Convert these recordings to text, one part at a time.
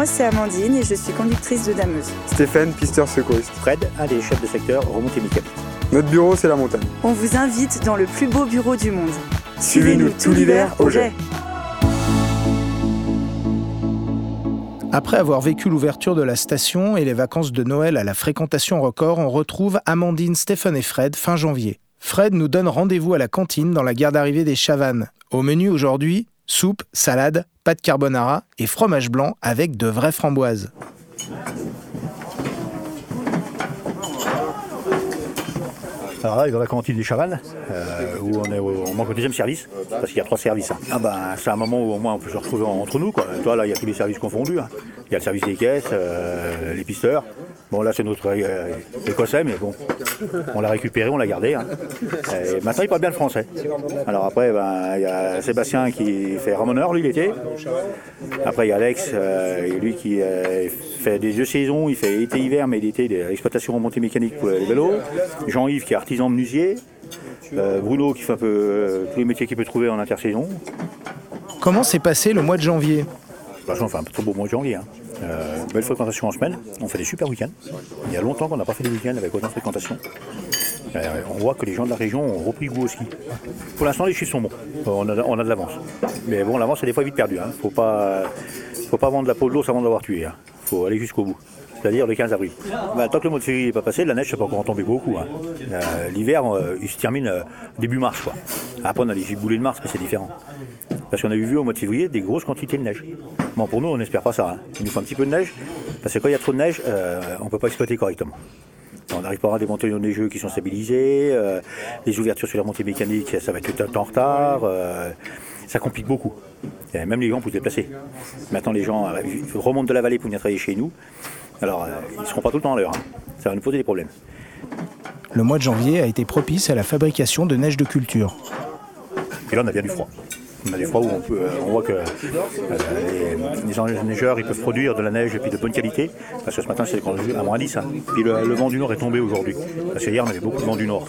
Moi, c'est Amandine et je suis conductrice de dameuse. Stéphane, pisteur secouriste. Fred, un des chefs de secteur remontée mécanique. Notre bureau, c'est la montagne. On vous invite dans le plus beau bureau du monde. Suivez-nous tout l'hiver au jet. Après avoir vécu l'ouverture de la station et les vacances de Noël à la fréquentation record, on retrouve Amandine, Stéphane et Fred fin janvier. Fred nous donne rendez-vous à la cantine dans la gare d'arrivée des Chavannes. Au menu aujourd'hui, soupe, salade, pâte carbonara et fromage blanc avec de vraies framboises. Alors là, dans la cantine des Chavannes, euh, où on est au, on manque au deuxième service, parce qu'il y a trois services. hein. Ah ben, c'est un moment où au moins on peut se retrouver entre nous. Quoi. Toi, là, il y a tous les services confondus. hein. Il y a le service des caisses, euh, les pisteurs. Bon, là, c'est notre euh, écossais, mais bon, on l'a récupéré, on l'a gardé. hein. Et maintenant, il parle bien le français. Alors après, ben, il y a Sébastien qui fait ramoneur, lui, l'été. Après, il y a Alex, euh, lui qui euh, fait des deux saisons, il fait été-hiver, mais l'été, l'exploitation remontée mécanique pour les vélos. Jean-Yves qui est artisan menuisier. Bruno qui fait un peu tous les métiers qu'il peut trouver en intersaison. Comment s'est passé le mois de janvier? On fait un très beau mois de janvier. hein. Euh, belle fréquentation en semaine. On fait des super week-ends. Il y a longtemps qu'on n'a pas fait des week-ends avec autant de fréquentation. Euh, on voit que les gens de la région ont repris goût au ski. Pour l'instant, les chiffres sont bons. On a, de l'avance. Mais bon, l'avance est des fois vite perdue. Il ne faut pas, faut pas vendre la peau de l'ours avant de l'avoir tué. Il faut aller jusqu'au bout. C'est-à-dire le 15 avril. Bah, tant que le mois de février n'est pas passé, la neige, ça peut encore en tomber beaucoup. hein. Euh, L'hiver, euh, il se termine euh, début mars. Quoi. Après, on a les giboulées de mars, mais c'est différent. Parce qu'on a vu au mois de février des grosses quantités de neige. Bon, pour nous, on n'espère pas ça. hein. Il nous faut un petit peu de neige, parce que quand il y a trop de neige, on ne peut pas exploiter correctement. On n'arrive pas à avoir des montagnes neigeux qui sont stabilisées, les ouvertures sur la montée mécanique, ça va être tout un temps en retard, ça complique beaucoup. Et même les gens pour se déplacer. Maintenant, les gens euh, remontent de la vallée pour venir travailler chez nous. Alors, euh, ils ne seront pas tout le temps à l'heure. hein. Ça va nous poser des problèmes. Le mois de janvier a été propice à la fabrication de neige de culture. Et là, on a bien du froid. On a des froids où on, peut, euh, on voit que euh, les, les neigeurs ils peuvent produire de la neige et puis de bonne qualité. Parce que ce matin, c'est à moins 10. hein. Puis le, le vent du nord est tombé aujourd'hui. Parce que hier, on avait beaucoup de vent du nord.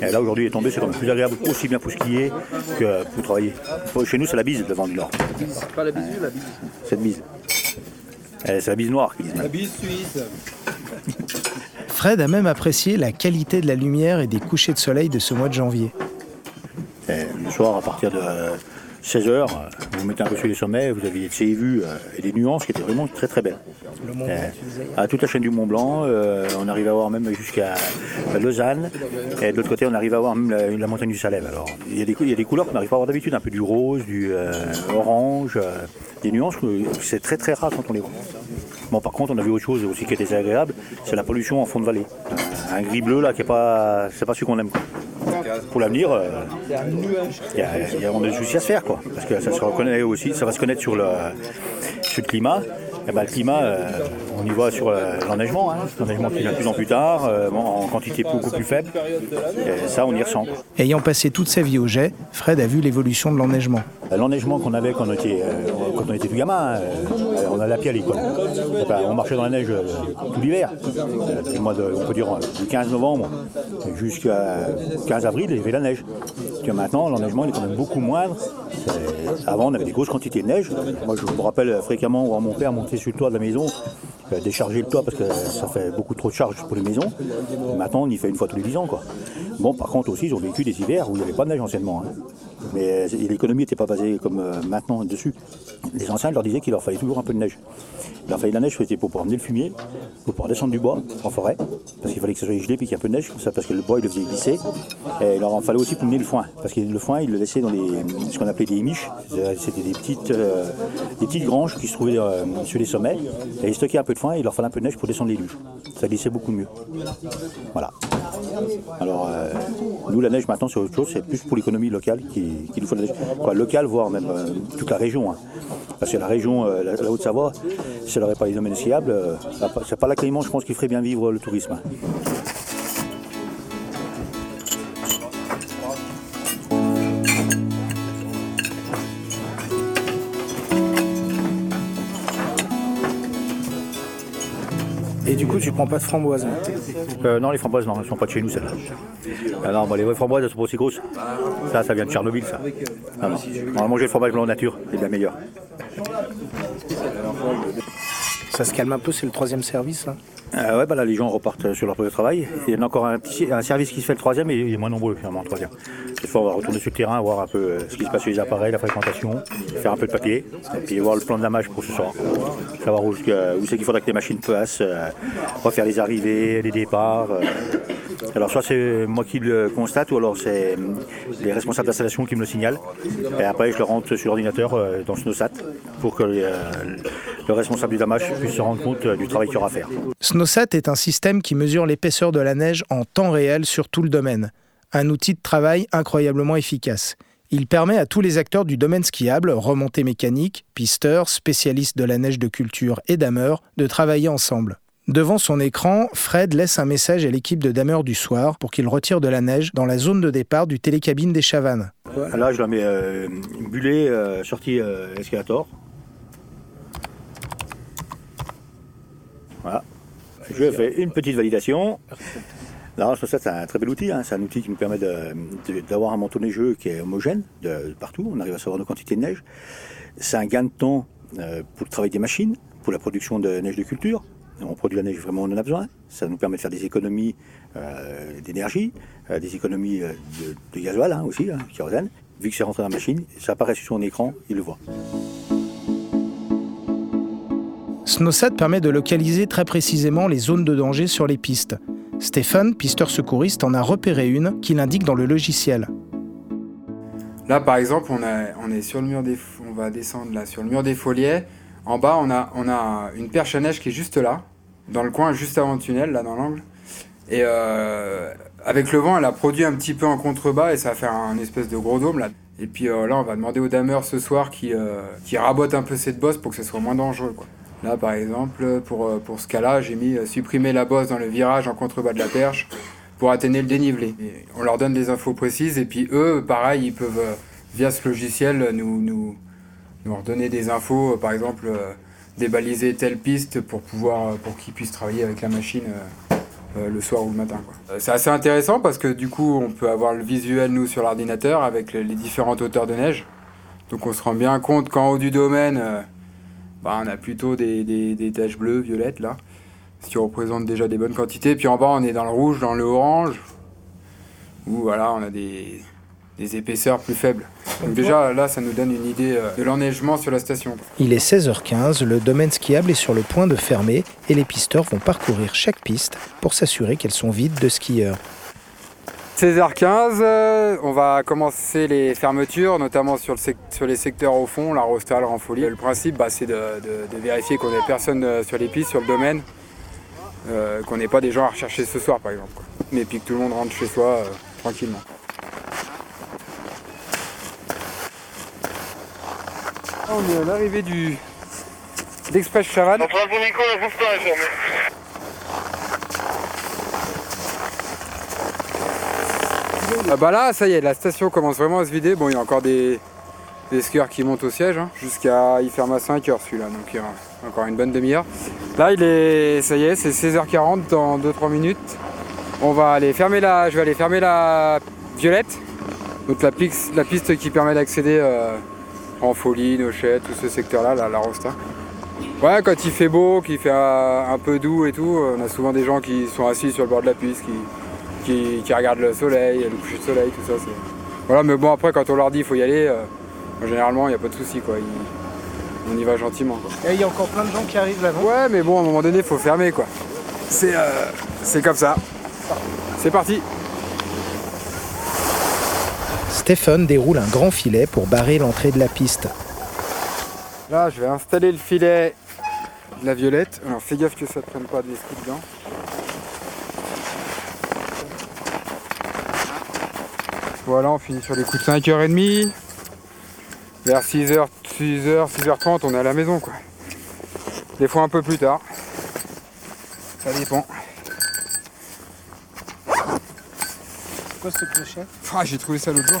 Et là, aujourd'hui, il est tombé. C'est quand même plus agréable, aussi bien pour skier que pour travailler. Chez nous, c'est la bise, le vent du nord. C'est pas la bisu, la bise. Cette bise. Eh, C'est la bise noire. qu'ils disent. La bise suisse. Fred a même apprécié la qualité de la lumière et des couchers de soleil de ce mois de janvier. Et le soir, à partir de 16h, vous vous mettez un peu sur les sommets, vous avez des vues euh, et des nuances qui étaient vraiment très très belles. Euh, à toute la chaîne du Mont Blanc, euh, on arrive à voir même jusqu'à Lausanne. Et de l'autre côté, on arrive à voir même la, la montagne du Salève. Alors, il y, a des, cou- il y a des couleurs qu'on n'arrive pas à voir d'habitude, un peu du rose, du euh, orange, euh, des nuances que c'est très très rare quand on les voit. Bon, par contre, on a vu autre chose aussi qui était désagréable, c'est la pollution en fond de vallée. Un gris bleu là qui est pas, c'est pas celui qu'on aime. Pour l'avenir, euh, il y y a- on a des soucis à se faire, quoi. Parce que ça se reconnaît aussi, ça va se connaître sur le, sur le climat. Et ben, le climat, euh, on y voit sur euh, l'enneigement, hein. l'enneigement qui vient de plus en plus tard, euh, bon, en quantité beaucoup plus faible. Et ça, on y ressent. Ayant passé toute sa vie au jet, Fred a vu l'évolution de l'enneigement. L'enneigement qu'on avait quand on était, quand on était tout gamin, euh, on allait à pied on marchait dans la neige euh, tout l'hiver. Euh, on peut dire euh, du 15 novembre jusqu'à 15 avril, il y avait la neige. Maintenant, l'enneigement est quand même beaucoup moindre. Avant, on avait des grosses quantités de neige. Moi, je me rappelle fréquemment voir mon père monter sur le toit de la maison, décharger le toit parce que ça fait beaucoup trop de charge pour les maisons. Maintenant, on y fait une fois tous les 10 ans. Bon, par contre aussi, ils ont vécu des hivers où il n'y avait pas de neige anciennement. hein. Mais euh, l'économie n'était pas basée comme euh, maintenant dessus. Les anciens leur disaient qu'il leur fallait toujours un peu de neige. Il leur fallait de la neige pour pouvoir emmener le fumier, pour pouvoir descendre du bois en forêt, parce qu'il fallait que ça soit gelé puis qu'il y ait un peu de neige, ça, parce que le bois il le faisait glisser. Et il leur en fallait aussi pour mener le foin, parce que le foin il le laissait dans ce qu'on appelait des miches, c'était des petites, euh, des petites granges qui se trouvaient sur les sommets, et ils stockaient un peu de foin et il leur fallait un peu de neige pour descendre les luges. Ça glissait beaucoup mieux. Voilà. Alors, euh, nous, la neige maintenant, c'est autre chose, c'est plus pour l'économie locale qui, qui nous faut la neige. Locale, voire même euh, toute la région. hein. Parce que la région, euh, la, Haute-Savoie, si elle n'aurait pas les domaines skiables, c'est pas l'accueillement, je pense, qui ferait bien vivre le tourisme. Et du coup, tu prends pas de framboise Euh, non, les framboises, non, elles sont pas de chez nous, celles-là. Ah non, bah, les vraies framboises, elles sont pas aussi grosses. Ça, ça vient de Tchernobyl, ça. Ah non. On va manger le fromage blanc nature, c'est bien meilleur. Ça se calme un peu, c'est le troisième service là Euh, ouais, bah là, les gens repartent sur leur poste de travail. Il y en a encore un, petit, un service qui se fait le troisième et il est moins nombreux finalement, le troisième. On va retourner sur le terrain, voir un peu euh, ce qui se passe sur les appareils, la fréquentation, faire un peu de papier, et puis voir le plan de damage pour ce soir. Savoir où, c'est qu'il faudra que les machines passent, euh, refaire les arrivées, les départs. euh. Alors, soit c'est moi qui le constate, ou alors c'est les responsables d'installation qui me le signalent. Et après, je le rentre sur l'ordinateur dans Snowsat pour que le responsable du damage puisse se rendre compte du travail qu'il aura à faire. Snowsat est un système qui mesure l'épaisseur de la neige en temps réel sur tout le domaine. Un outil de travail incroyablement efficace. Il permet à tous les acteurs du domaine skiable, remontées mécaniques, pisteurs, spécialistes de la neige de culture et dameurs, de travailler ensemble. Devant son écran, Fred laisse un message à l'équipe de dameurs du soir pour qu'ils retirent de la neige dans la zone de départ du télécabine des Chavannes. Là, je la mets euh, euh, sortie euh, escalator. Voilà. Je fais une petite validation. Là, ça, c'est un très bel outil. hein. C'est un outil qui nous permet d'avoir un manteau neigeux qui est homogène de, partout. On arrive à savoir nos quantités de neige. C'est un gain de temps euh, pour le travail des machines, pour la production de neige de culture. On produit la neige vraiment on en a besoin. Ça nous permet de faire des économies euh, d'énergie, euh, des économies de, de gasoil hein, aussi, hein, kérosène. Vu que c'est rentré dans la machine, ça apparaît sur son écran, il le voit. Snowsat permet de localiser très précisément les zones de danger sur les pistes. Stéphane, pisteur secouriste, en a repéré une qu'il indique dans le logiciel. Là, par exemple, on, est sur le mur des, on va descendre là sur le mur des. En bas, on a, on a une perche à neige qui est juste là, dans le coin, juste avant le tunnel, là dans l'angle. Et euh, avec le vent, elle a produit un petit peu en contrebas et ça va faire un espèce de gros dôme là. Et puis euh, là, on va demander au dameur ce soir qui, euh, qui rabote un peu cette bosse pour que ce soit moins dangereux. Là, par exemple, pour, euh, pour ce cas-là, j'ai mis euh, supprimer la bosse dans le virage en contrebas de la perche pour atténuer le dénivelé. On leur donne des infos précises et puis eux, pareil, ils peuvent, euh, via ce logiciel, nous, nous, nous redonner des infos, par exemple, débaliser telle piste pour, pouvoir, pour qu'ils puissent travailler avec la machine le soir ou le matin. C'est assez intéressant parce que du coup, on peut avoir le visuel, nous, sur l'ordinateur avec les différentes hauteurs de neige. Donc on se rend bien compte qu'en haut du domaine, bah, on a plutôt des, des, des taches bleues, violettes, là, ce qui représente déjà des bonnes quantités. Puis en bas, on est dans le rouge, dans le orange, où voilà, on a des, des épaisseurs plus faibles. Donc déjà, là, ça nous donne une idée euh, de l'enneigement sur la station. Il est 16h15, le domaine skiable est sur le point de fermer et les pisteurs vont parcourir chaque piste pour s'assurer qu'elles sont vides de skieurs. 16h15, euh, on va commencer les fermetures, notamment sur, les secteurs au fond, la Rostal, Ranfolie. Le principe, bah, c'est de, vérifier qu'on n'ait personne euh, sur les pistes, sur le domaine, euh, qu'on n'ait pas des gens à rechercher ce soir, par exemple. Mais puis que tout le monde rentre chez soi tranquillement. On est à l'arrivée du l'Express Chavannes. Ah bah là, ça y est, la station commence vraiment à se vider. Bon, il y a encore des, des skieurs qui montent au siège, hein, jusqu'à. Il ferme à 5h celui-là, donc il y a encore une bonne demi-heure. Là, il est. Ça y est, c'est 16h40 dans 2-3 minutes. On va aller fermer la. Je vais aller fermer la violette. Donc la, piste qui permet d'accéder euh, en folie, Nochette, tout ce secteur-là, la, Rosta. Ouais, quand il fait beau, qu'il fait euh, un peu doux et tout, on a souvent des gens qui sont assis sur le bord de la piste, qui, qui, qui regardent le soleil, le coucher de soleil, tout ça. c'est- Voilà, mais bon, après, quand on leur dit qu'il faut y aller, euh, généralement, il n'y a pas de souci, quoi. Ils- on y va gentiment, quoi. il y a encore plein de gens qui arrivent là Ouais, mais bon, à un moment donné, il faut fermer, quoi. C'est euh, c'est comme ça. C'est parti. Stephen déroule un grand filet pour barrer l'entrée de la piste. Là, je vais installer le filet de la violette. Alors, fais gaffe que ça ne prenne pas des skis dedans. Voilà, on finit sur les coups de 5h30. Vers 6h, 6h, 6h30, on est à la maison, quoi. Des fois un peu plus tard. Ça dépend. C'est quoi ce clocher? Ah, j'ai trouvé ça l'autre jour.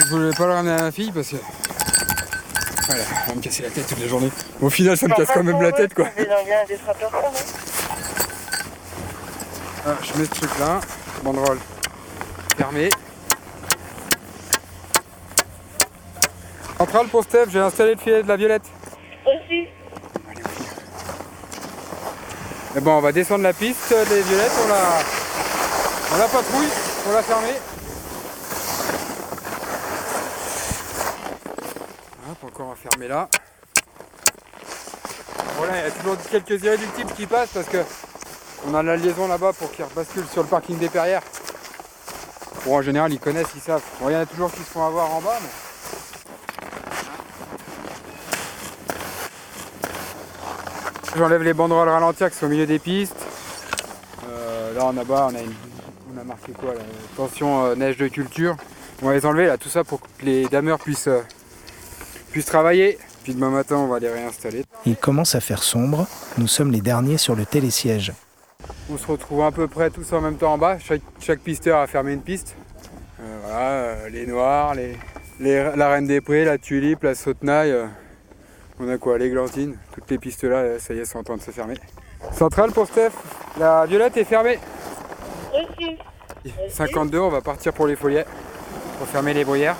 Je voulais pas le ramener à ma fille parce que. Voilà, elle va me casser la tête toute la journée. Au final, ça me casse quand même la tête, quoi. Ah, je mets ce truc là, banderole fermée. Centrale pour Steph, j'ai installé le filet de la violette. Aussi. Mais bon, on va descendre la piste des violettes, on la, on la patrouille, on l'a fermée. Hop, encore à fermer là. Voilà, il y a toujours quelques irréductibles qui passent parce que on a la liaison là-bas pour qu'ils basculent sur le parking des Perrières. Bon, en général, ils connaissent, ils savent. Bon, il y en a toujours qui se font avoir en bas, mais... J'enlève les banderoles ralentir qui sont au milieu des pistes. Euh, là en bas on a, une, on a marqué quoi là, Attention euh, neige de culture. On va les enlever là, tout ça pour que les dameurs puissent, euh, puissent travailler. Puis demain matin on va les réinstaller. Il commence à faire sombre. Nous sommes les derniers sur le télésiège. On se retrouve à peu près tous en même temps en bas. Chaque, chaque pisteur a fermé une piste. Voilà, les noirs, les, les- la reine des prés, la tulipe, la sautenaille. On a quoi L'églantine. Toutes les pistes là, ça y est, sont en train de se fermer. Centrale pour Steph. La violette est fermée. 52, on va partir pour les foliets. Pour fermer les bruyères.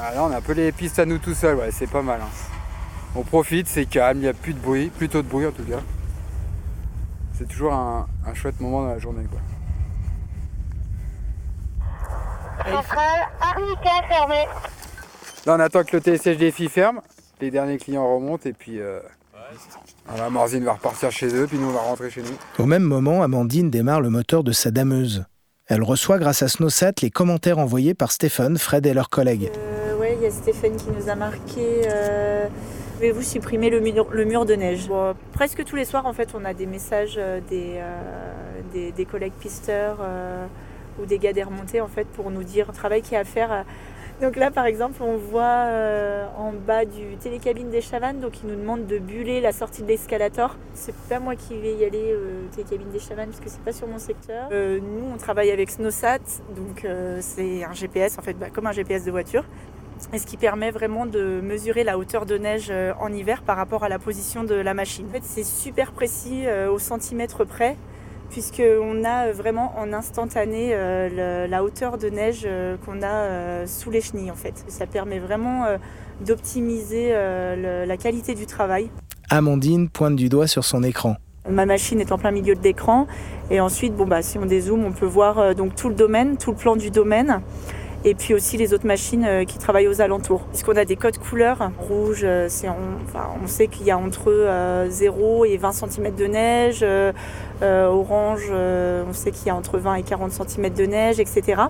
Ah, là, on a un peu les pistes à nous tout seuls, ouais, c'est pas mal. hein. On profite, c'est calme, il n'y a plus de bruit, plutôt de bruit en tout cas. C'est toujours un, un chouette moment dans la journée. Quoi. Centrale. Là, on attend que le filles ferme, les derniers clients remontent et puis euh, voilà, Morzine va repartir chez eux, puis nous on va rentrer chez nous. Au même moment, Amandine démarre le moteur de sa dameuse. Elle reçoit grâce à Snowsat les commentaires envoyés par Stéphane, Fred et leurs collègues. Euh, ouais, il y a Stéphane qui nous a marqué. euh, Pouvez-vous supprimer le mur, le mur de neige? Bon, Presque tous les soirs, en fait, on a des messages euh, des, euh, des, des collègues pisteurs euh, ou des gars des remontées, en fait, pour nous dire le travail qu'il y a à faire. Donc là, par exemple, on voit euh, en bas du télécabine des Chavannes, donc ils nous demandent de buller la sortie de l'escalator. C'est pas moi qui vais y aller euh, télécabine des Chavannes, parce que c'est pas sur mon secteur. Euh, nous, on travaille avec Snowsat, donc euh, c'est un GPS, en fait, bah, comme un GPS de voiture et ce qui permet vraiment de mesurer la hauteur de neige en hiver par rapport à la position de la machine. En fait, c'est super précis au centimètre près, puisqu'on a euh, vraiment en instantané euh, le- la hauteur de neige euh, qu'on a euh, sous les chenilles. En fait. Ça permet vraiment d'optimiser la qualité du travail. Amandine pointe du doigt sur son écran. Ma machine est en plein milieu de l'écran. Et ensuite, bon, bah, si on dézoome, on peut voir donc tout le domaine, tout le plan du domaine. Et puis aussi les autres machines euh, qui travaillent aux alentours. Puisqu'on a des codes couleurs. Rouge, euh, on, sait qu'il y a entre euh, 0 et 20 cm de neige. Euh, euh, orange, euh, on sait qu'il y a entre 20 et 40 cm de neige, etc.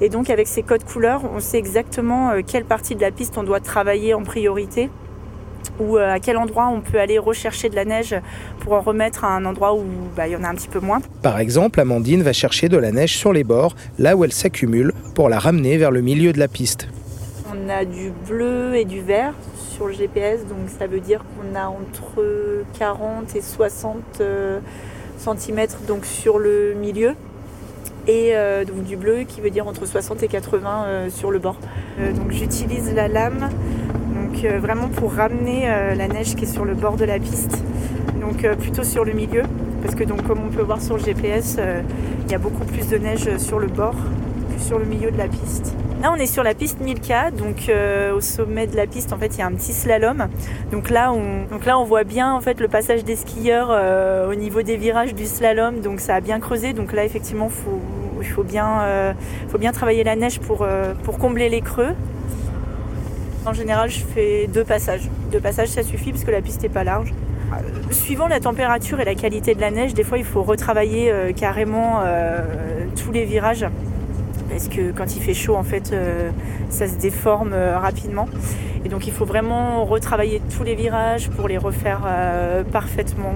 Et donc avec ces codes couleurs, on sait exactement euh, quelle partie de la piste on doit travailler en priorité ou euh, à quel endroit on peut aller rechercher de la neige pour en remettre à un endroit où bah, il y en a un petit peu moins. Par exemple, Amandine va chercher de la neige sur les bords, là où elle s'accumule, pour la ramener vers le milieu de la piste. On a du bleu et du vert sur le GPS, donc ça veut dire qu'on a entre 40 et 60 cm donc sur le milieu. Et euh, donc du bleu qui veut dire entre 60 et 80 euh, sur le bord. Euh, donc j'utilise la lame euh, vraiment pour ramener euh, la neige qui est sur le bord de la piste. Donc euh, plutôt sur le milieu. Parce que donc comme on peut voir sur le GPS, il y a beaucoup plus de neige sur le bord que sur le milieu de la piste. Là, on est sur la piste 1000K, donc au sommet de la piste, en fait, il y a un petit slalom. Donc là, on, donc là, on voit bien en fait le passage des skieurs au niveau des virages du slalom. Donc ça a bien creusé. Donc là, effectivement, il faut bien, faut bien travailler la neige pour, pour combler les creux. En général, je fais deux passages. Deux passages, ça suffit parce que la piste n'est pas large. Euh, Suivant la température et la qualité de la neige, des fois, il faut retravailler euh, carrément euh, tous les virages parce que quand il fait chaud, en fait, ça se déforme rapidement. Et donc, il faut vraiment retravailler tous les virages pour les refaire parfaitement.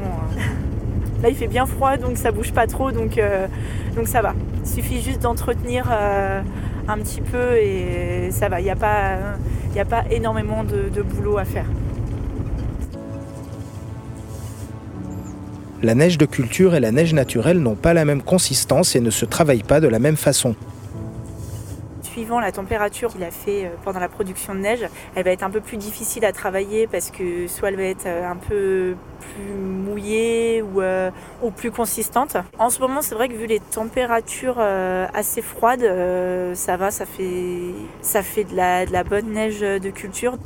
Là, il fait bien froid, donc ça bouge pas trop, donc, donc ça va. Il suffit juste d'entretenir un petit peu et ça va. Il n'y a, pas- n'y a pas énormément de boulot à faire. La neige de culture et la neige naturelle n'ont pas la même consistance et ne se travaillent pas de la même façon. Suivant la température qu'il a fait euh, pendant la production de neige, elle va être un peu plus difficile à travailler parce que soit elle va être euh, un peu plus mouillée ou, euh, ou plus consistante. En ce moment, c'est vrai que vu les températures assez froides, ça va, ça fait, de la, de la bonne neige de culture.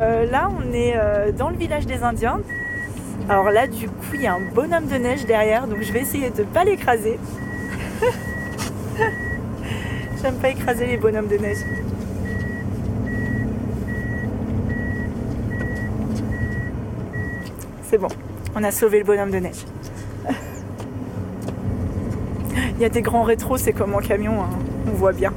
Là, on est dans le village des Indiens. Alors là, du coup, il y a un bonhomme de neige derrière, donc je vais essayer de ne pas l'écraser. J'aime pas écraser les bonhommes de neige. C'est bon, on a sauvé le bonhomme de neige. Il y a des grands rétros, c'est comme en camion, hein. on voit bien.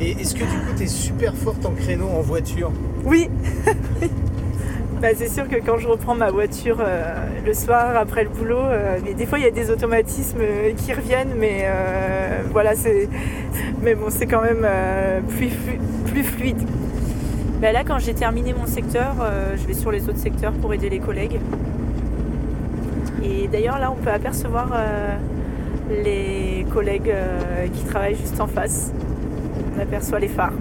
Et est-ce que du coup, tu es super forte en créneau en voiture? Oui, Bah, c'est sûr que quand je reprends ma voiture euh, le soir après le boulot, euh, des fois il y a des automatismes euh, qui reviennent, mais voilà, c'est, mais bon, c'est quand même plus, plus fluide. Bah, là, quand j'ai terminé mon secteur, je vais sur les autres secteurs pour aider les collègues. Et d'ailleurs, là, on peut apercevoir les collègues qui travaillent juste en face. On aperçoit les phares.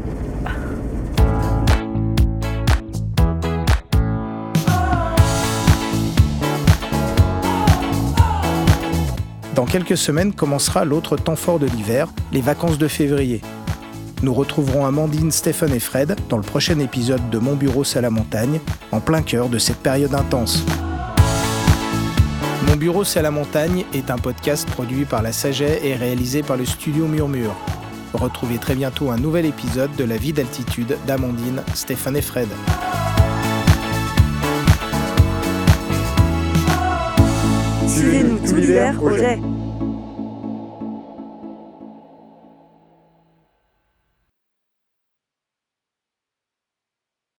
Dans quelques semaines commencera l'autre temps fort de l'hiver, les vacances de février. Nous retrouverons Amandine, Stéphane et Fred dans le prochain épisode de Mon bureau c'est la montagne, en plein cœur de cette période intense. Mon bureau c'est la montagne est un podcast produit par la Saget et réalisé par le studio Murmure. Retrouvez très bientôt un nouvel épisode de La vie d'altitude d'Amandine, Stéphane et Fred. Suivez-nous tout l'hiver au jet.